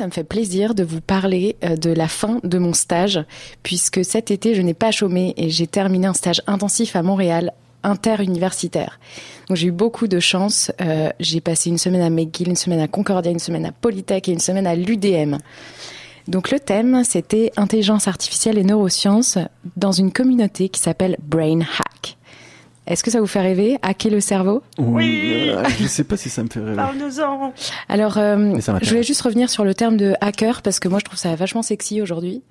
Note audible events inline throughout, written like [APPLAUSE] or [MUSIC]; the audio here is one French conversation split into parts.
Ça me fait plaisir de vous parler euh, de la fin de mon stage, puisque cet été, je n'ai pas chômé et j'ai terminé un stage intensif à Montréal, interuniversitaire. J'ai eu beaucoup de chance. Euh, j'ai passé une semaine à McGill, une semaine à Concordia, une semaine à Polytech et une semaine à l'UDM. Donc le thème, c'était intelligence artificielle et neurosciences dans une communauté qui s'appelle Brain Hack. Est-ce que ça vous fait rêver? Hacker le cerveau? Oui. Euh, je sais pas si ça me fait rêver. Parle-nous-en. Alors, euh, je voulais juste revenir sur le terme de hacker parce que moi je trouve ça vachement sexy aujourd'hui.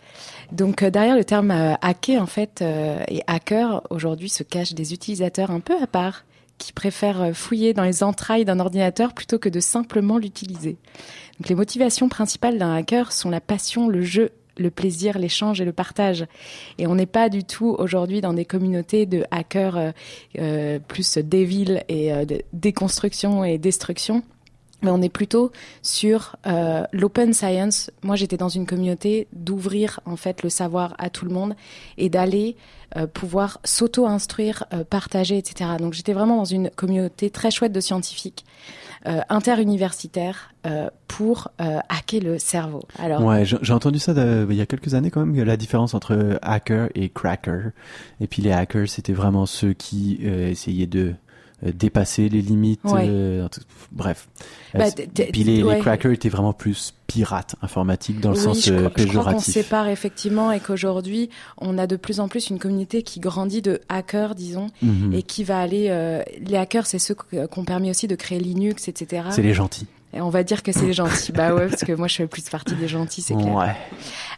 Donc euh, derrière le terme euh, hacker en fait euh, et hacker aujourd'hui se cachent des utilisateurs un peu à part qui préfèrent fouiller dans les entrailles d'un ordinateur plutôt que de simplement l'utiliser. Donc les motivations principales d'un hacker sont la passion, le jeu, le plaisir, l'échange et le partage. Et on n'est pas du tout aujourd'hui dans des communautés de hackers euh, euh, plus débiles et euh, de déconstruction et destruction. Mais on est plutôt sur euh, l'open science. Moi, j'étais dans une communauté d'ouvrir en fait le savoir à tout le monde et d'aller euh, pouvoir s'auto-instruire, euh, partager, etc. Donc, j'étais vraiment dans une communauté très chouette de scientifiques interuniversitaires pour hacker le cerveau. Alors, Ouais, j'ai entendu ça il y a quelques années quand même, la différence entre hacker et cracker. Et puis les hackers, c'était vraiment ceux qui essayaient de dépasser les limites. Ouais. euh, bref. Bah, Euh, puis les, ouais. les crackers étaient vraiment plus pirates informatiques dans le oui, sens je, euh, crois- je crois qu'on péjoratif. sépare effectivement et qu'aujourd'hui, on a de plus en plus une communauté qui grandit de hackers, disons, Mhm. et qui va aller. euh, les hackers, c'est ceux qui ont permis aussi de créer Linux, etc. C'est les gentils. Et on va dire que c'est les gentils. bah ouais, parce que moi, je fais plus partie des gentils, c'est clair. Ouais.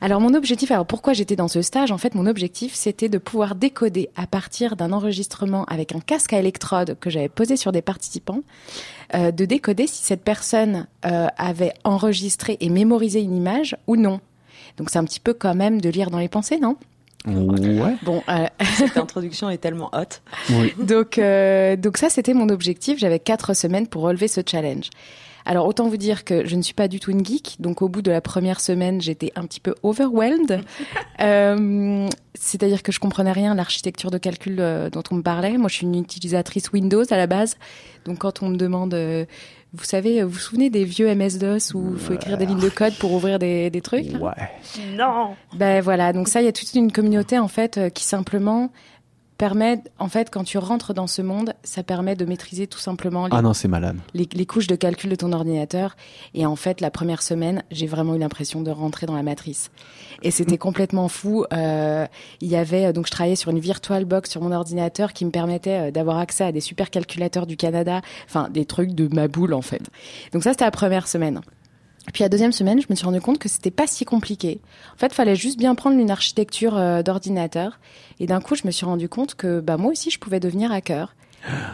Alors mon objectif, alors pourquoi j'étais dans ce stage? En fait, mon objectif, c'était de pouvoir décoder à partir d'un enregistrement avec un casque à électrode que j'avais posé sur des participants, euh, de décoder si cette personne euh, avait enregistré et mémorisé une image ou non. Donc c'est un petit peu quand même de lire dans les pensées, non? Ouais. Bon, euh, [LAUGHS] Cette [LAUGHS] introduction est tellement haute. Oui. donc, euh, donc ça, c'était mon objectif. J'avais quatre semaines pour relever ce challenge. Alors autant vous dire que je ne suis pas du tout une geek, donc au bout de la première semaine, j'étais un petit peu overwhelmed. [LAUGHS] Euh, C'est-à-dire que je comprenais rien à l'architecture de calcul euh, dont on me parlait. Moi, je suis une utilisatrice Windows à la base, donc quand on me demande, euh, vous savez, vous vous souvenez des vieux MS-DOS où il faut écrire des lignes de code pour ouvrir des, des trucs Ouais. Non. ben voilà, donc ça, il y a toute une communauté en fait euh, qui simplement permet, en fait, quand tu rentres dans ce monde, ça permet de maîtriser tout simplement les, Ah non, c'est malade. les, les couches de calcul de ton ordinateur. Et en fait, la première semaine, j'ai vraiment eu l'impression de rentrer dans la matrice. Et c'était complètement fou. Euh, il y avait donc je travaillais sur une VirtualBox sur mon ordinateur qui me permettait euh, d'avoir accès à des supercalculateurs du Canada, enfin des trucs de ma boule en fait. Donc ça, c'était la première semaine. Puis la deuxième semaine, je me suis rendu compte que c'était pas si compliqué. En fait, fallait juste bien prendre une architecture euh, d'ordinateur. Et d'un coup, je me suis rendu compte que bah moi aussi, je pouvais devenir hacker.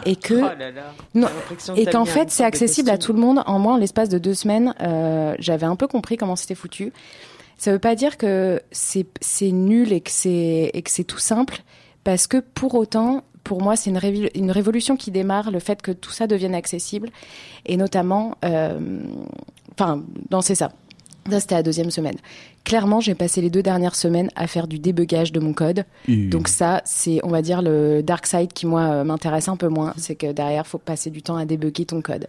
Et que Oh là là. Non. Et qu'en fait, c'est accessible à tout le monde. En moi, en l'espace de deux semaines, euh, j'avais un peu compris comment c'était foutu. Ça veut pas dire que c'est nul et que c'est et que c'est tout simple, parce que pour autant, pour moi, c'est une révolution qui démarre, le fait que tout ça devienne accessible, et notamment, euh, enfin, non, c'est ça. Ça, c'était la deuxième semaine. Clairement, j'ai passé les deux dernières semaines à faire du débugage de mon code. Donc ça, c'est, on va dire, le dark side qui, moi, euh, m'intéresse un peu moins. C'est que derrière, faut passer du temps à débugger ton code.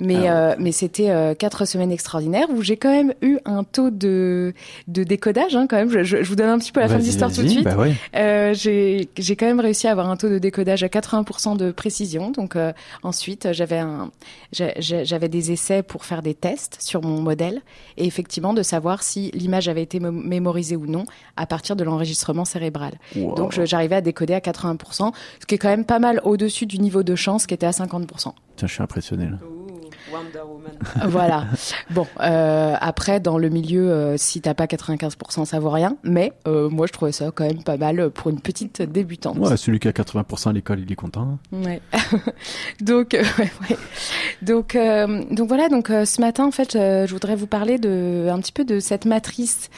Mais, euh, mais c'était euh, quatre semaines extraordinaires où j'ai quand même eu un taux de, de décodage, hein, quand même. Je, je- je vous donne un petit peu la fin de l'histoire tout de suite. Bah ouais. J'ai j'ai quand même réussi à avoir un taux de décodage à 80% de précision. Donc ensuite, j'avais un j'avais des essais pour faire des tests sur mon modèle et effectivement de savoir si l'image avait été mé- mémorisée ou non à partir de l'enregistrement cérébral. Wow. Donc j'arrivais à décoder à 80%, ce qui est quand même pas mal au-dessus du niveau de chance qui était à 50%. Tiens, je suis impressionné là. Wonder Woman. [LAUGHS] voilà. Bon, euh, après dans le milieu, euh, si t'as pas 95%, ça vaut rien. Mais euh, moi, je trouvais ça quand même pas mal pour une petite débutante. Ouais, celui qui a 80% à l'école, il est content. Ouais. [LAUGHS] donc, euh, ouais, ouais. donc, euh, donc voilà. Donc euh, ce matin, en fait, euh, je voudrais vous parler de un petit peu de cette matrice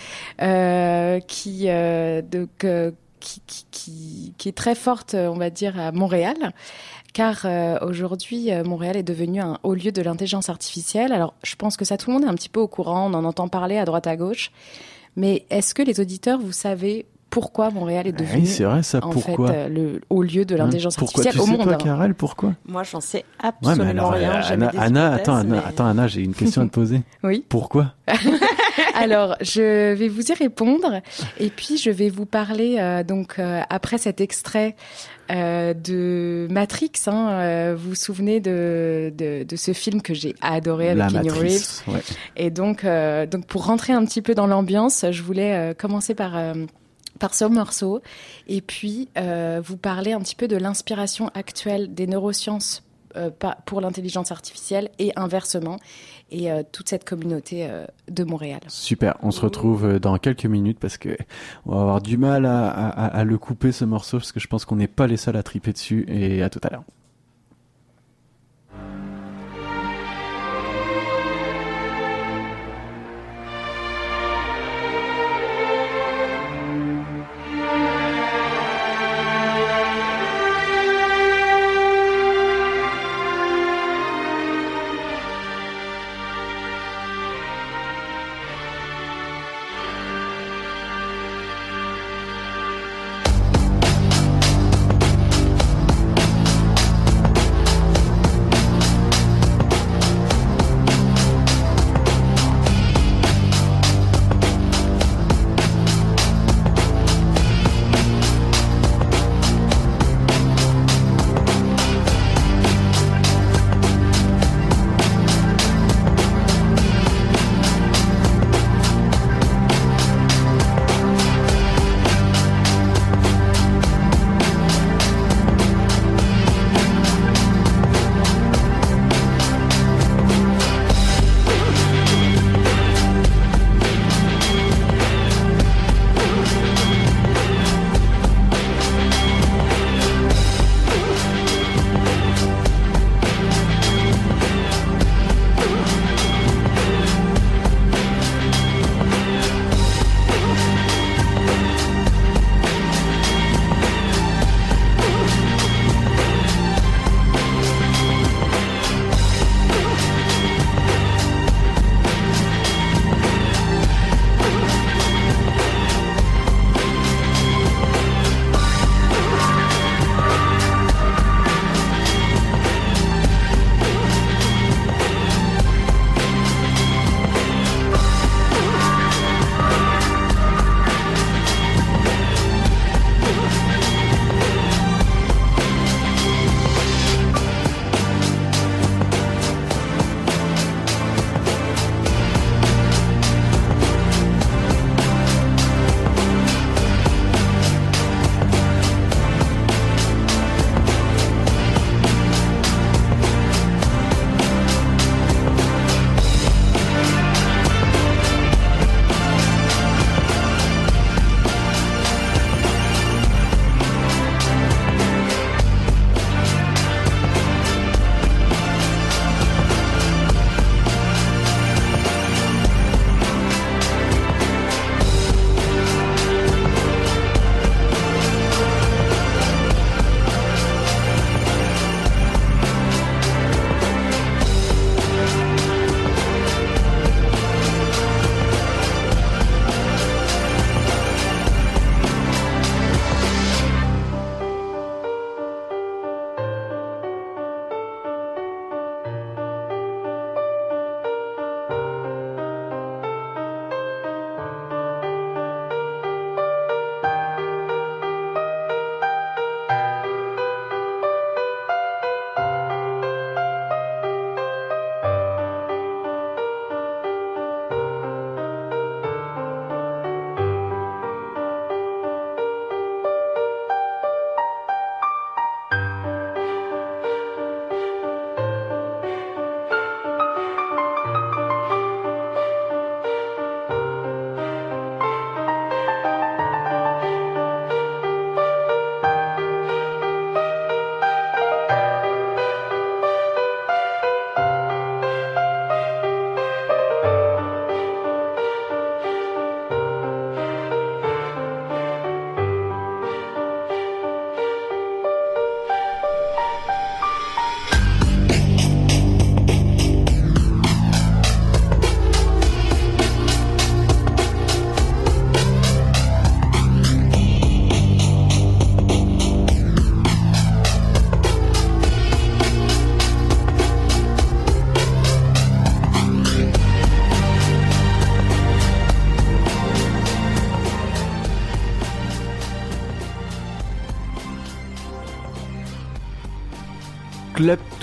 euh, qui, euh, de, que- qui, qui, qui, qui est très forte, on va dire, à Montréal. Car euh, aujourd'hui, euh, Montréal est devenu un haut lieu de l'intelligence artificielle. Alors, je pense que ça, tout le monde est un petit peu au courant. On en entend parler à droite à gauche. Mais est-ce que les auditeurs, vous savez pourquoi Montréal est Ah devenu oui, c'est vrai ça. en pourquoi fait euh, le haut lieu de Hein, l'intelligence Pourquoi artificielle tu au sais monde. toi, hein. Karel, pourquoi Moi, j'en sais Ouais, absolument mais alors, rien. Anna, attends, Anna, attends, Anna, j'ai une question à te poser. [LAUGHS] Oui. Pourquoi [LAUGHS] Alors, je vais vous y répondre et puis je vais vous parler euh, donc euh, après cet extrait euh, de Matrix. Hein, euh, vous vous souvenez de, de, de ce film que j'ai adoré avec Keanu Reeves. Ouais. Et donc, euh, donc pour rentrer un petit peu dans l'ambiance, je voulais euh, commencer par euh, par ce morceau et puis euh, vous parler un petit peu de l'inspiration actuelle des neurosciences euh, pour l'intelligence artificielle et inversement et euh, toute cette communauté de Montréal. Super, on se retrouve dans quelques minutes parce que on va avoir du mal à, à- à le couper ce morceau parce que je pense qu'on n'est pas les seuls à triper dessus et à tout à l'heure.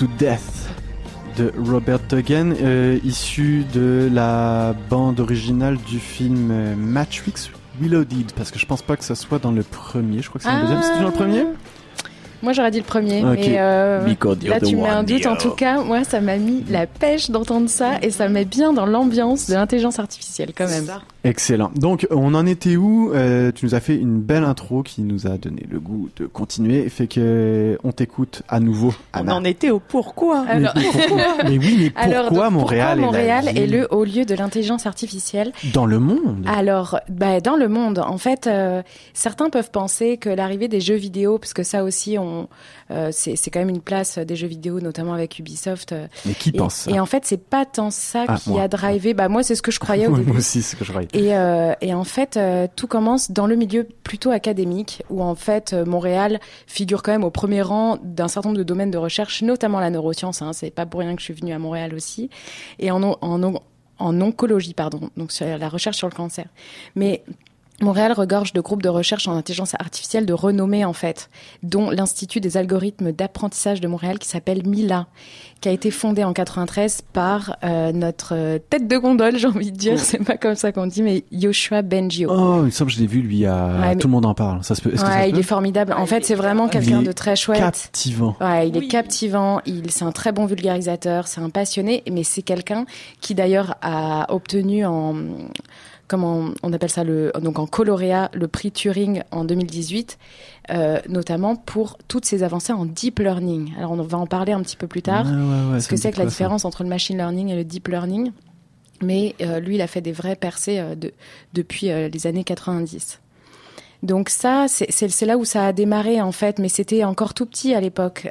To Death de Robert Duggan, euh, issu de la bande originale du film euh, Matrix Reloaded, parce que je pense pas que ça soit dans le premier, je crois que c'est dans le deuxième, c'est dans le premier? Moi, j'aurais dit le premier, mais euh, là, tu mets un doute. En tout cas, moi, ça m'a mis la pêche d'entendre ça et ça met bien dans l'ambiance de l'intelligence artificielle, quand même. Excellent. Donc, on en était où? Euh, Tu nous as fait une belle intro qui nous a donné le goût de continuer. Fait que on t'écoute à nouveau, On en était au pourquoi? Mais, pourquoi? [LAUGHS] Mais oui, mais pourquoi Alors, donc, Montréal, pourquoi Montréal est, la est ville? le haut lieu de l'intelligence artificielle dans le monde Alors, bah, dans le monde, en fait, euh, certains peuvent penser que l'arrivée des jeux vidéo, parce que ça aussi, on, c'est c'est quand même une place euh, des jeux vidéo, notamment avec Ubisoft. euh, Mais qui et, pense ça et en fait, c'est pas tant ça Ah, qui moi. a drivé. Bah moi, c'est ce que je croyais au [LAUGHS] Moi début. aussi, c'est ce que je croyais. Et, euh, et en fait, euh, tout commence dans le milieu plutôt académique, où en fait, euh, Montréal figure quand même au premier rang d'un certain nombre de domaines de recherche, notamment la neuroscience. Hein, c'est pas pour rien que je suis venue à Montréal aussi, et en, on- en, on- en oncologie, pardon, donc sur la recherche sur le cancer. Mais Montréal regorge de groupes de recherche en intelligence artificielle de renommée en fait, dont l'Institut des algorithmes d'apprentissage de Montréal qui s'appelle MILA, qui a été fondé en 93 par euh, notre euh, tête de gondole, [LAUGHS] j'ai envie de dire, c'est pas comme ça qu'on dit, mais Yoshua Bengio. Oh, il me semble que je l'ai vu, lui, à... Ouais, mais- tout le monde en parle. Ça se peut. Ça ouais, se il peut est formidable. En fait, c'est est vraiment quelqu'un de très chouette. captivant. Ouais, il est Oui. captivant, il c'est un très bon vulgarisateur, c'est un passionné, mais c'est quelqu'un qui d'ailleurs a obtenu en comment on appelle ça le donc en coloréat le prix Turing en 2018 euh, notamment pour toutes ses avancées en deep learning. Alors on va en parler un petit peu plus tard Ouais, ouais, ouais, ce que c'est que la différence entre le machine learning et le deep learning. Mais euh, lui, il a fait des vraies percées euh, de, depuis les années 90. Donc ça, c'est là où ça a démarré en fait, mais c'était encore tout petit à l'époque.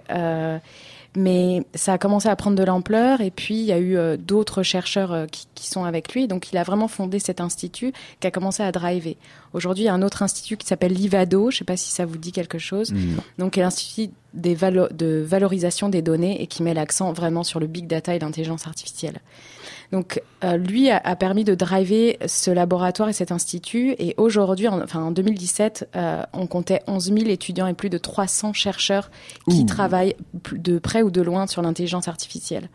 Mais ça a commencé à prendre de l'ampleur et puis il y a eu euh, d'autres chercheurs euh, qui, qui sont avec lui. Donc il a vraiment fondé cet institut qui a commencé à driver. Aujourd'hui, il y a un autre institut qui s'appelle l'IVADO. Je ne sais pas si ça vous dit quelque chose Non. donc l'Institut des valo- de valorisation des données et qui met l'accent vraiment sur le big data et l'intelligence artificielle. Donc euh, lui a, a permis de driver ce laboratoire et cet institut et aujourd'hui, en, enfin en 2017, euh, on comptait 11 000 étudiants et plus de 300 chercheurs qui Ouh. travaillent de près ou de loin sur l'intelligence artificielle.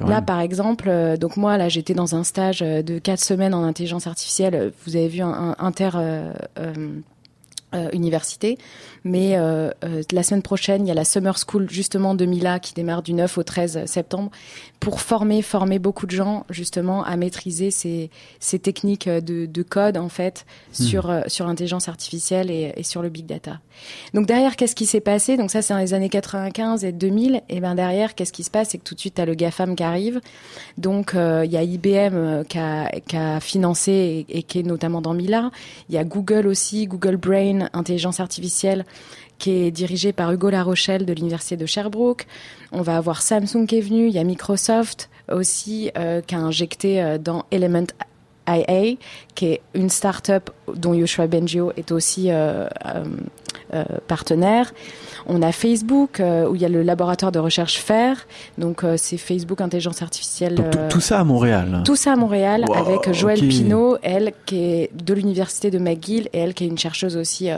Là, même. par exemple, euh, donc moi, là, j'étais dans un stage de quatre semaines en intelligence artificielle. Vous avez vu un, un inter université, mais euh, euh, la semaine prochaine, il y a la Summer School justement de Mila qui démarre du 9 au 13 septembre pour former former beaucoup de gens justement à maîtriser ces, ces techniques de, de code en fait sur euh, sur l'intelligence artificielle et, et sur le big data. Donc derrière, qu'est-ce qui s'est passé? Donc ça, c'est dans les années 95 et 2000. Et ben derrière, qu'est-ce qui se passe? C'est que tout de suite, tu as le GAFAM qui arrive. Donc euh, il y a IBM euh, qui, a, qui a financé et, et qui est notamment dans Mila. Il y a Google aussi, Google Brain, intelligence artificielle qui est dirigé par Hugo Larochelle de l'université de Sherbrooke. On va avoir Samsung qui est venu, il y a Microsoft aussi euh, qui a injecté euh, dans Element IA, qui est une start-up dont Yoshua Bengio est aussi euh, euh, euh, partenaire. On a Facebook, euh, où il y a le laboratoire de recherche FAIR, donc euh, c'est Facebook Intelligence Artificielle. Donc, tout- tout ça à Montréal. tout ça à Montréal Wow, avec Joëlle ok. Pinault, elle qui est de l'université de McGill et elle qui est une chercheuse aussi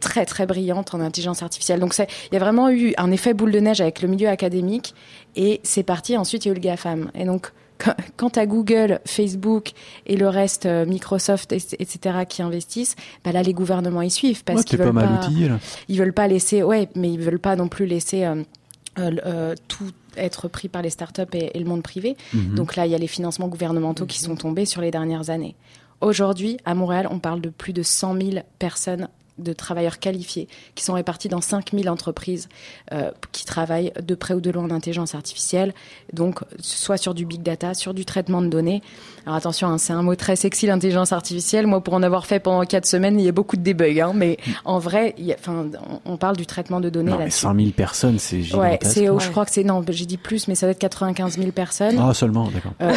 très très brillante en intelligence artificielle. Donc c'est- il y a vraiment eu un effet boule de neige avec le milieu académique et c'est parti. Ensuite il y a eu le GAFAM et donc Quant à Google, Facebook et le reste, euh, Microsoft, et- etc., qui investissent, bah là, les gouvernements y suivent parce Ouais, qu'ils pas veulent mal pas, outillé, là. ils veulent pas laisser, ouais, mais ils veulent pas non plus laisser euh, euh, tout être pris par les startups et, et le monde privé. Mhm. Donc là, il y a les financements gouvernementaux qui sont tombés sur les dernières années. Aujourd'hui, à Montréal, on parle de plus de 100 000 personnes de travailleurs qualifiés qui sont répartis dans 5000 entreprises euh, qui travaillent de près ou de loin en intelligence artificielle, donc soit sur du big data, sur du traitement de données. Alors attention, hein, c'est un mot très sexy l'intelligence artificielle. Moi, pour en avoir fait pendant quatre semaines, il y a beaucoup de débugs, hein, mais en vrai, il y a- enfin, on, on parle du traitement de données Non, mais là-dessus. 100 000 personnes, c'est Ouais, gigantesque. c'est, je Ouais. crois que c'est non, j'ai dit plus, mais ça doit être 95 000 personnes. Ah, seulement, d'accord. Euh,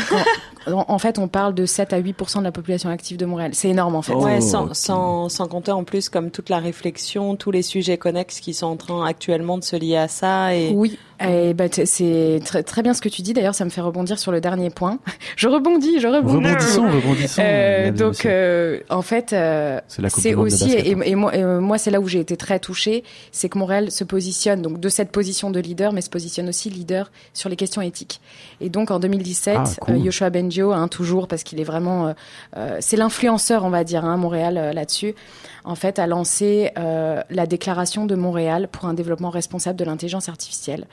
en- en fait, on parle de 7 à 8 de la population active de Montréal. C'est énorme en fait. Oh, ouais, sans, ok. sans, sans compter en plus comme toute la réflexion, tous les sujets connexes qui sont en train actuellement de se lier à ça et Oui, Eh ben, t- c'est très, très bien ce que tu dis. D'ailleurs, ça me fait rebondir sur le dernier point. [LAUGHS] Je rebondis, je rebondis. Rebondissons, rebondissons. Euh, mesdames et donc, euh, en fait, euh, c'est aussi basket, et, hein. et moi, euh, moi c'est là où j'ai été très touchée, c'est que Montréal se positionne donc de cette position de leader, mais se positionne aussi leader sur les questions éthiques. Et donc en 2017, Ah, cool. euh, Yoshua Bengio, hein, toujours parce qu'il est vraiment, euh, euh, c'est l'influenceur, on va dire, hein, Montréal euh, là-dessus. En fait, a lancé euh, la déclaration de Montréal pour un développement responsable de l'intelligence artificielle.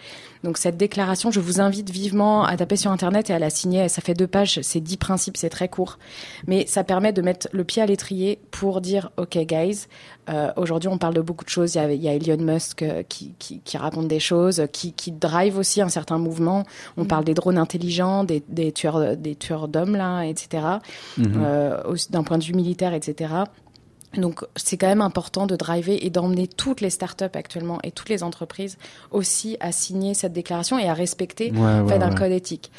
Donc cette déclaration, je vous invite vivement à taper sur internet et à la signer. Ça fait deux pages, c'est dix principes, c'est très court, mais ça permet de mettre le pied à l'étrier pour dire, ok, guys, euh, aujourd'hui on parle de beaucoup de choses. Il y a, il y a Elon Musk euh, qui, qui, qui raconte des choses, qui, qui drive aussi un certain mouvement. On parle des drones intelligents, des, des tueurs, des tueurs d'hommes là, etc. Mhm. Euh, d'un point de vue militaire, etc. Donc c'est quand même important de driver et d'emmener toutes les startups actuellement et toutes les entreprises aussi à signer cette déclaration et à respecter Ouais, ouais, fait ouais. code éthique.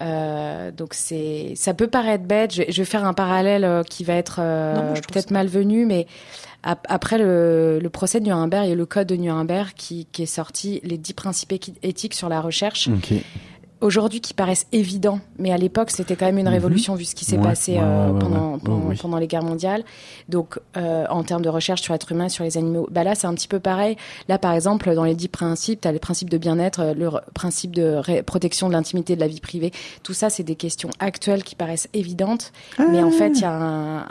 Euh, donc c'est, ça peut paraître bête. Je, je vais faire un parallèle euh, qui va être euh, peut-être ça- malvenu, mais ap- après le, le procès de Nuremberg et le code de Nuremberg qui, qui est sorti, les dix principes éthiques sur la recherche. Aujourd'hui qui paraissent évidents, mais à l'époque c'était quand même une Mhm. révolution vu ce qui s'est Ouais, passé ouais, euh, ouais, ouais, pendant, ouais. pendant, Oh, oui. pendant les guerres mondiales. Donc euh, en termes de recherche sur l'être humain, sur les animaux, bah là c'est un petit peu pareil. Là par exemple dans les dix principes, tu as les principes de bien-être, le principe de protection de l'intimité de la vie privée. Tout ça c'est des questions actuelles qui paraissent évidentes, mais en fait il y a un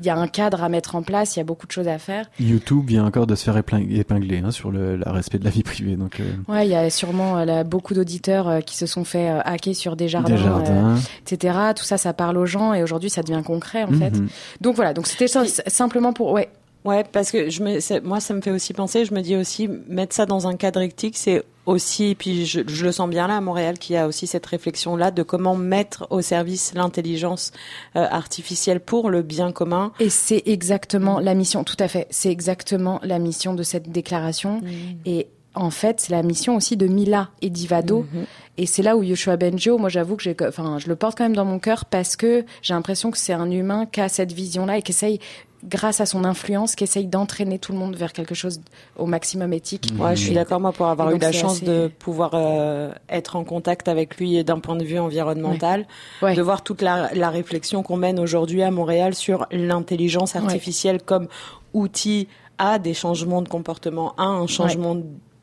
il y a un cadre à mettre en place, il y a beaucoup de choses à faire. YouTube vient encore de se faire épingler hein, sur le la respect de la vie privée. Donc, euh, Ouais, il y a sûrement là, beaucoup d'auditeurs qui se sont fait euh, hacker sur des jardins, des jardins. euh, etc. Tout ça, ça parle aux gens et aujourd'hui, ça devient concret en fait. Mhm. Donc voilà, donc c'était simplement pour ouais. Ouais, parce que je me, moi, ça me fait aussi penser. Je me dis aussi mettre ça dans un cadre éthique, c'est aussi. Et puis je, je le sens bien là à Montréal, qu'il y a aussi cette réflexion là de comment mettre au service l'intelligence euh, artificielle pour le bien commun. Et c'est exactement la mission, tout à fait. C'est exactement la mission de cette déclaration. Et en fait, c'est la mission aussi de Mila et d'Ivado. Mhm. Et c'est là où Yoshua Benjo, moi j'avoue que j'ai, enfin, je le porte quand même dans mon cœur parce que j'ai l'impression que c'est un humain qui a cette vision-là et qui essaye, grâce à son influence, qui essaye d'entraîner tout le monde vers quelque chose au maximum éthique. Ouais, je suis d'accord moi pour avoir eu la chance assez- de pouvoir euh, être en contact avec lui d'un point de vue environnemental, Ouais. de voir toute la, la réflexion qu'on mène aujourd'hui à Montréal sur l'intelligence artificielle comme outil à des changements de comportement, à un changement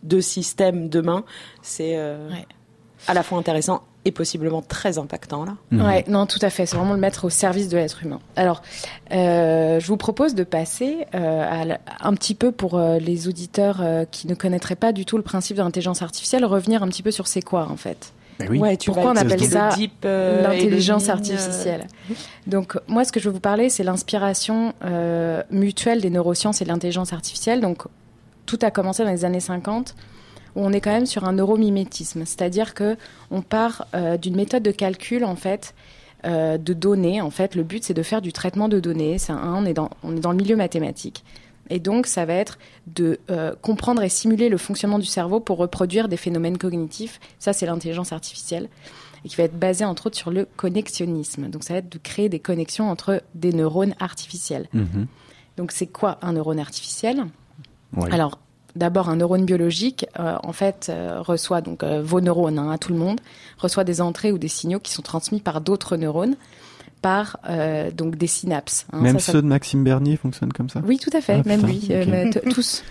de système demain. C'est euh. À la fois intéressant et possiblement très impactant là. Mhm. Ouais, non, tout à fait. C'est vraiment le mettre au service de l'être humain. Alors, euh, je vous propose de passer euh, à la- un petit peu pour euh, les auditeurs euh, qui ne connaîtraient pas du tout le principe de l'intelligence artificielle, revenir un petit peu sur c'est quoi en fait Ben oui. Ouais, tu Pourquoi on appelle ça euh, l'intelligence euh, artificielle. Donc, moi, ce que je veux vous parler, c'est l'inspiration euh, mutuelle des neurosciences et de l'intelligence artificielle. Donc, tout a commencé dans les années 50 où on est quand même sur un neuromimétisme, c'est-à-dire que on part euh, d'une méthode de calcul en fait euh, de données. En fait, le but c'est de faire du traitement de données. Un, on est dans on est dans le milieu mathématique. Et donc, ça va être de euh, comprendre et simuler le fonctionnement du cerveau pour reproduire des phénomènes cognitifs. Ça, c'est l'intelligence artificielle. Et qui va être basée, entre autres, sur le connexionnisme. Donc, ça va être de créer des connexions entre des neurones artificiels. Mhm. Donc, c'est quoi un neurone artificiel? Alors, d'abord, un neurone biologique, euh, en fait, euh, reçoit donc euh, vos neurones, hein, à tout le monde, reçoit des entrées ou des signaux qui sont transmis par d'autres neurones, par euh, donc des synapses. hein. Même Ça, ça- ceux de Maxime Bernier fonctionnent comme ça? Oui, tout à fait, Ah, même putain, lui, euh, [LAUGHS] tous,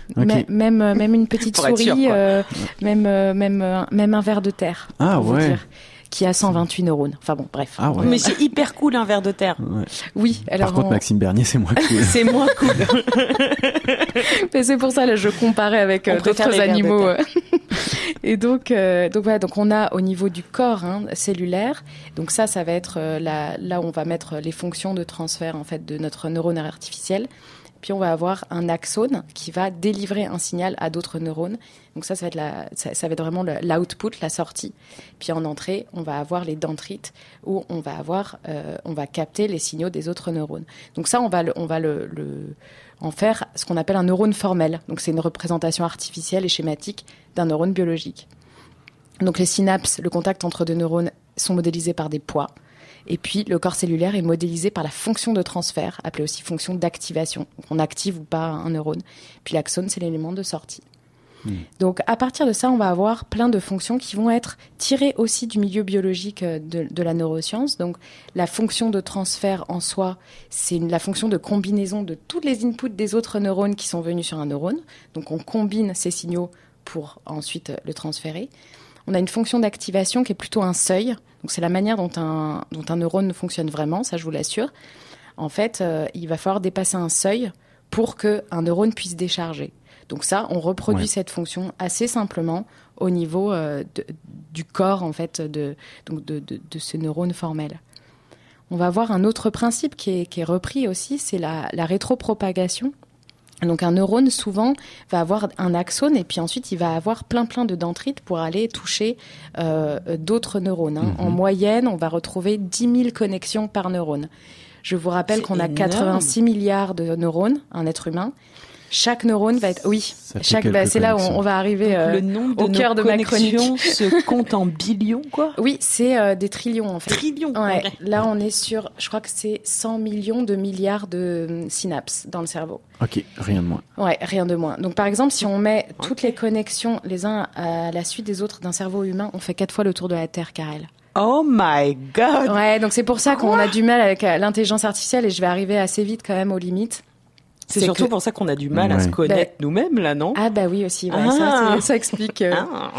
même même une petite souris, sûr, euh, même même même un ver de terre. Ah ouais. Qui a 128 neurones. Enfin bon, bref. Ah ouais. Mais c'est hyper cool un verre de terre. Ouais. Oui, alors Par contre, on- Maxime Bernier, c'est moins cool. [LAUGHS] C'est moins cool. [LAUGHS] Mais c'est pour ça là je comparais avec euh, d'autres animaux. euh. [LAUGHS] et donc euh, donc voilà donc on a au niveau du corps hein, cellulaire donc ça ça va être euh, la, là où on va mettre les fonctions de transfert en fait de notre neurone artificiel. Puis on va avoir un axone qui va délivrer un signal à d'autres neurones. Donc ça, ça va être, la, ça, vraiment l'output, la sortie. Puis en entrée, on va avoir les dendrites où on va avoir, euh, capter les signaux des autres neurones. Donc ça, on va en faire ce qu'on appelle un neurone formel. Donc c'est une représentation artificielle et schématique d'un neurone biologique. Donc les synapses, le contact entre deux neurones sont modélisés par des poids. Et puis le corps cellulaire est modélisé par la fonction de transfert, appelée aussi fonction d'activation. On active ou pas un neurone. Puis l'axone, c'est l'élément de sortie. Hmm. Donc à partir de ça, on va avoir plein de fonctions qui vont être tirées aussi du milieu biologique euh, de, la neuroscience. Donc la fonction de transfert en soi, c'est la fonction de combinaison de tous les inputs des autres neurones qui sont venus sur un neurone. Donc on combine ces signaux pour ensuite euh, le transférer. On a une fonction d'activation qui est plutôt un seuil. Donc c'est la manière dont un, dont un neurone fonctionne vraiment, ça je vous l'assure. En fait, euh, il va falloir dépasser un seuil pour qu'un neurone puisse décharger. Donc ça, on reproduit cette fonction assez simplement au niveau euh, du corps en fait de, donc de, ce neurone formel. On va avoir un autre principe qui est, repris aussi, c'est la, rétropropagation. Donc un neurone souvent va avoir un axone et puis ensuite il va avoir plein plein de dendrites pour aller toucher euh, d'autres neurones. Hein. En mhm. moyenne, on va retrouver 10 000 connexions par neurone. Je vous rappelle qu'on a 86 milliards de neurones, un être humain, chaque neurone va être, oui, chaque, bah, c'est là où on, va arriver euh, le nombre de au cœur de ma chronique. se [LAUGHS] compte en billions, quoi. Oui, c'est euh, des trillions en fait. Trillions. Ouais. Là, on est sur, je crois que c'est 100 millions de milliards de hum, synapses dans le cerveau. Ok, rien de moins. Ouais, rien de moins. Donc par exemple, si on met toutes les connexions les uns à la suite des autres d'un cerveau humain, on fait quatre fois le tour de la Terre, Karel. Oh my god. Ouais, donc c'est pour ça qu'on a du mal avec euh, l'intelligence artificielle et je vais arriver assez vite quand même aux limites. C'est surtout pour ça qu'on a du mal à se connaître bah, nous-mêmes, là, non? Ah bah oui aussi, ah. ça, explique. Euh. Ah.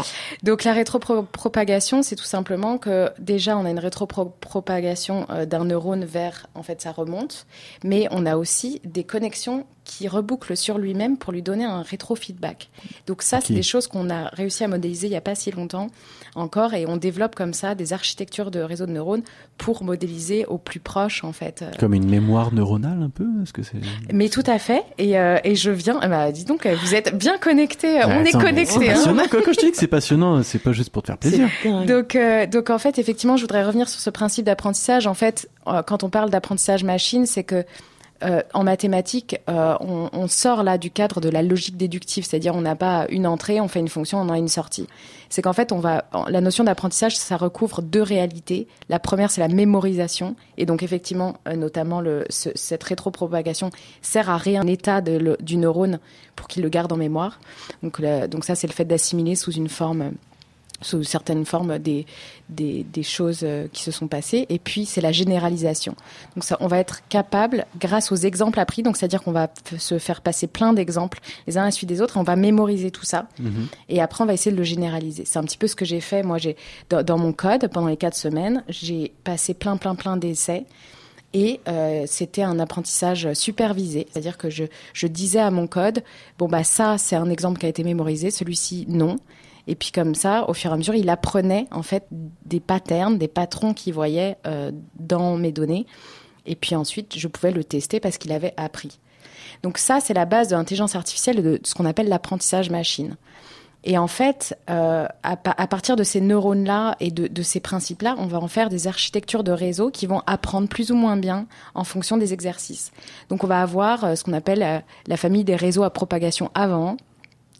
Donc la rétropropagation, c'est tout simplement que déjà on a une rétropropagation euh, d'un neurone vers, en fait, ça remonte, mais on a aussi des connexions qui reboucle sur lui-même pour lui donner un rétro-feedback. Donc ça, c'est des choses qu'on a réussi à modéliser il n'y a pas si longtemps encore, et on développe comme ça des architectures de réseaux de neurones pour modéliser au plus proche, en fait. Comme une mémoire neuronale, un peu Est-ce que c'est Mais tout à fait. Et, euh, et je viens. Bah, dis donc, vous êtes bien connectés. on est connectés. Hein. Quand, je te dis que c'est passionnant, c'est pas juste pour te faire plaisir. Donc, euh, donc en fait, effectivement, je voudrais revenir sur ce principe d'apprentissage. En fait, euh, quand on parle d'apprentissage machine, c'est que euh, en mathématiques, euh, on, sort là du cadre de la logique déductive, c'est-à-dire on n'a pas une entrée, on fait une fonction, on a une sortie. C'est qu'en fait, on va, la notion d'apprentissage, ça recouvre deux réalités. La première, c'est la mémorisation, et donc effectivement, euh, notamment cette rétropropagation sert à rien état du neurone pour qu'il le garde en mémoire. Donc ça, c'est le fait d'assimiler sous une forme sous certaines formes des, des, des, choses euh, qui se sont passées. Et puis, c'est la généralisation. Donc, ça, on va être capable, grâce aux exemples appris, donc c'est-à-dire qu'on va se faire passer plein d'exemples les uns à la suite des autres, on va mémoriser tout ça. Mhm. Et après, on va essayer de le généraliser. C'est un petit peu ce que j'ai fait. Moi, j'ai dans, dans, mon code, pendant les quatre semaines, j'ai passé plein, plein, plein d'essais. Et euh, c'était un apprentissage supervisé, c'est-à-dire que je, je disais à mon code, bon bah ça c'est un exemple qui a été mémorisé, celui-ci non. Et puis comme ça, au fur et à mesure, il apprenait en fait des patterns, des patrons qu'il voyait euh, dans mes données. Et puis ensuite, je pouvais le tester parce qu'il avait appris. Donc ça, c'est la base de l'intelligence artificielle, de ce qu'on appelle l'apprentissage machine. Et en fait, euh, à, partir de ces neurones-là et de, ces principes-là, on va en faire des architectures de réseau qui vont apprendre plus ou moins bien en fonction des exercices. Donc on va avoir euh, ce qu'on appelle la famille des réseaux à propagation avant,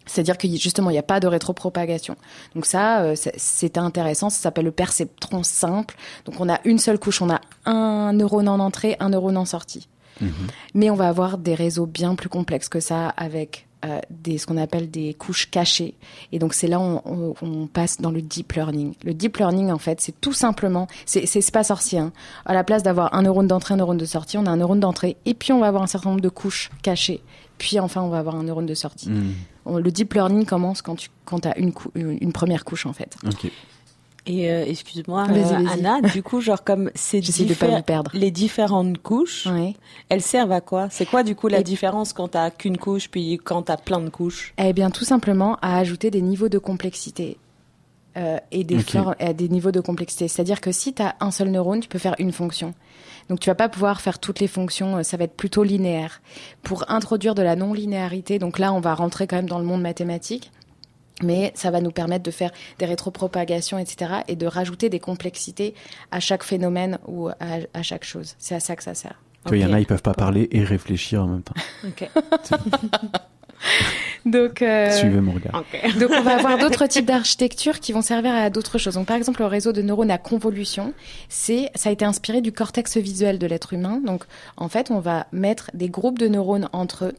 c'est-à-dire que justement, il n'y a pas de rétropropagation. Donc ça, euh, c'est intéressant. Ça s'appelle le perceptron simple. Donc on a une seule couche. On a un neurone en entrée, un neurone en sortie. Mhm. Mais on va avoir des réseaux bien plus complexes que ça avec euh, des, ce qu'on appelle des couches cachées. Et donc c'est là où on, on, passe dans le deep learning. Le deep learning, en fait, c'est tout simplement, c'est pas sorcier. Hein. À la place d'avoir un neurone d'entrée, un neurone de sortie, on a un neurone d'entrée. Et puis on va avoir un certain nombre de couches cachées. Puis enfin, on va avoir un neurone de sortie. Le deep learning commence quand tu quand as une, une première couche en fait. Et euh, excuse-moi, euh, Anna, du coup, genre comme ces [LAUGHS] les différentes couches, elles servent à quoi? C'est quoi du coup la différence quand t'as qu'une couche puis quand t'as plein de couches? Eh bien, tout simplement à ajouter des niveaux de complexité. Euh, et des, des niveaux de complexité. C'est-à-dire que si tu as un seul neurone, tu peux faire une fonction. Donc tu vas pas pouvoir faire toutes les fonctions, euh, ça va être plutôt linéaire. Pour introduire de la non-linéarité, donc là on va rentrer quand même dans le monde mathématique, mais ça va nous permettre de faire des rétropropagations, etc., et de rajouter des complexités à chaque phénomène ou à, chaque chose. C'est à ça que ça sert. Il y en a, ils peuvent pas parler et réfléchir en même temps. Ok. [LAUGHS] [LAUGHS] Donc, euh, Suivez mon regard. [LAUGHS] Donc, on va avoir d'autres types d'architectures qui vont servir à d'autres choses. Donc, par exemple, le réseau de neurones à convolution, c'est, ça a été inspiré du cortex visuel de l'être humain. Donc, en fait, on va mettre des groupes de neurones entre eux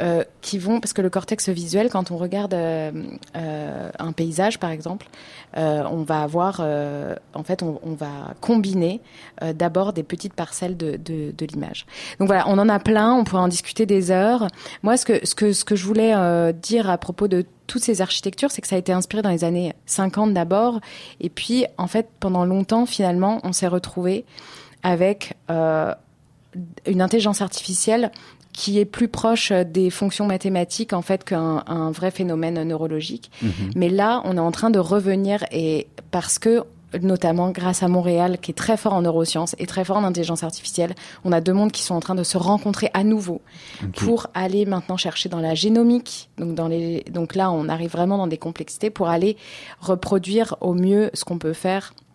euh, qui vont, parce que le cortex visuel, quand on regarde euh, euh, un paysage par exemple, on va avoir, en fait, on, on va combiner d'abord des petites parcelles de, de, de l'image. Donc voilà, on en a plein, on pourrait en discuter des heures. Moi, ce que, ce que, ce que je voulais dire à propos de toutes ces architectures, c'est que ça a été inspiré dans les années 50 d'abord, et puis en fait, pendant longtemps, finalement, on s'est retrouvé avec une intelligence artificielle qui est plus proche des fonctions mathématiques en fait qu'un un vrai phénomène neurologique. Mhm. Mais là, on est en train de revenir et parce que notamment grâce à Montréal, qui est très fort en neurosciences et très fort en intelligence artificielle. On a deux mondes qui sont en train de se rencontrer à nouveau pour aller maintenant chercher dans la génomique. Donc, dans les, donc là, on arrive vraiment dans des complexités pour aller reproduire au mieux ce qu'on peut faire euh,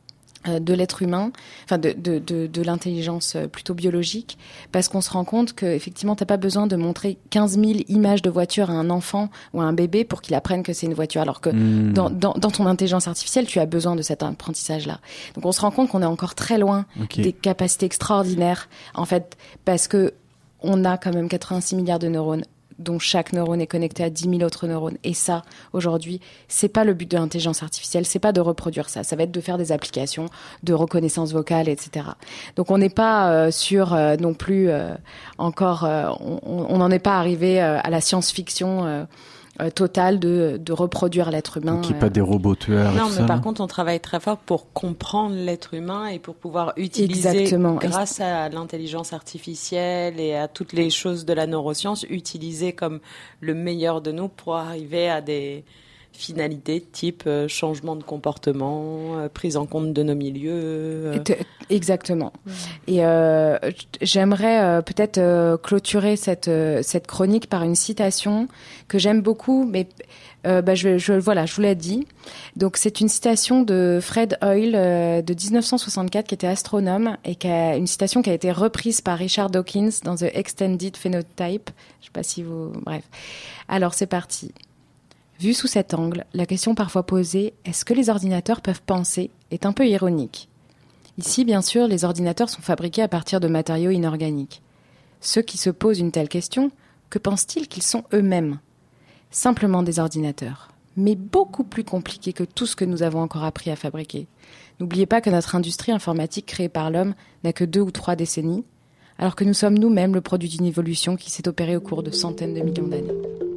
de l'être humain, enfin de, de, de, de l'intelligence euh, plutôt biologique, parce qu'on se rend compte qu'effectivement, tu n'as pas besoin de montrer 15 000 images de voiture à un enfant ou à un bébé pour qu'il apprenne que c'est une voiture, alors que hmm. dans, dans, dans, ton intelligence artificielle, tu as besoin de cet apprentissage-là. Donc on se rend compte qu'on est encore très loin des capacités extraordinaires, en fait, parce que on a quand même 86 milliards de neurones dont chaque neurone est connecté à 10 000 autres neurones. Et ça, aujourd'hui, c'est pas le but de l'intelligence artificielle, c'est pas de reproduire ça. Ça va être de faire des applications de reconnaissance vocale, etc. Donc on n'est pas euh, sur euh, non plus euh, encore, on n'en est pas arrivé à la science-fiction euh, total de, de reproduire l'être humain. Qui pas des robots tueurs. Non, mais par contre, on travaille très fort pour comprendre l'être humain et pour pouvoir utiliser, Exactement. grâce à l'intelligence artificielle et à toutes les choses de la neuroscience, utiliser comme le meilleur de nous pour arriver à des finalités type euh, changement de comportement, euh, prise en compte de nos milieux. Euh. Exactement. Et j'aimerais peut-être clôturer cette cette chronique par une citation que j'aime beaucoup, mais bah, je, je, voilà, je vous l'ai dit. Donc c'est une citation de Fred Hoyle de 1964 qui était astronome et qui a une citation qui a été reprise par Richard Dawkins dans The Extended Phenotype. Je sais pas si vous, bref. Alors c'est parti. Vu sous cet angle, la question parfois posée est-ce que les ordinateurs peuvent penser est un peu ironique. Ici, bien sûr, les ordinateurs sont fabriqués à partir de matériaux inorganiques. Ceux qui se posent une telle question, que pensent-ils qu'ils sont eux-mêmes? Simplement des ordinateurs, mais beaucoup plus compliqués que tout ce que nous avons encore appris à fabriquer. N'oubliez pas que notre industrie informatique créée par l'homme n'a que deux ou trois décennies, alors que nous sommes nous-mêmes le produit d'une évolution qui s'est opérée au cours de centaines de millions d'années.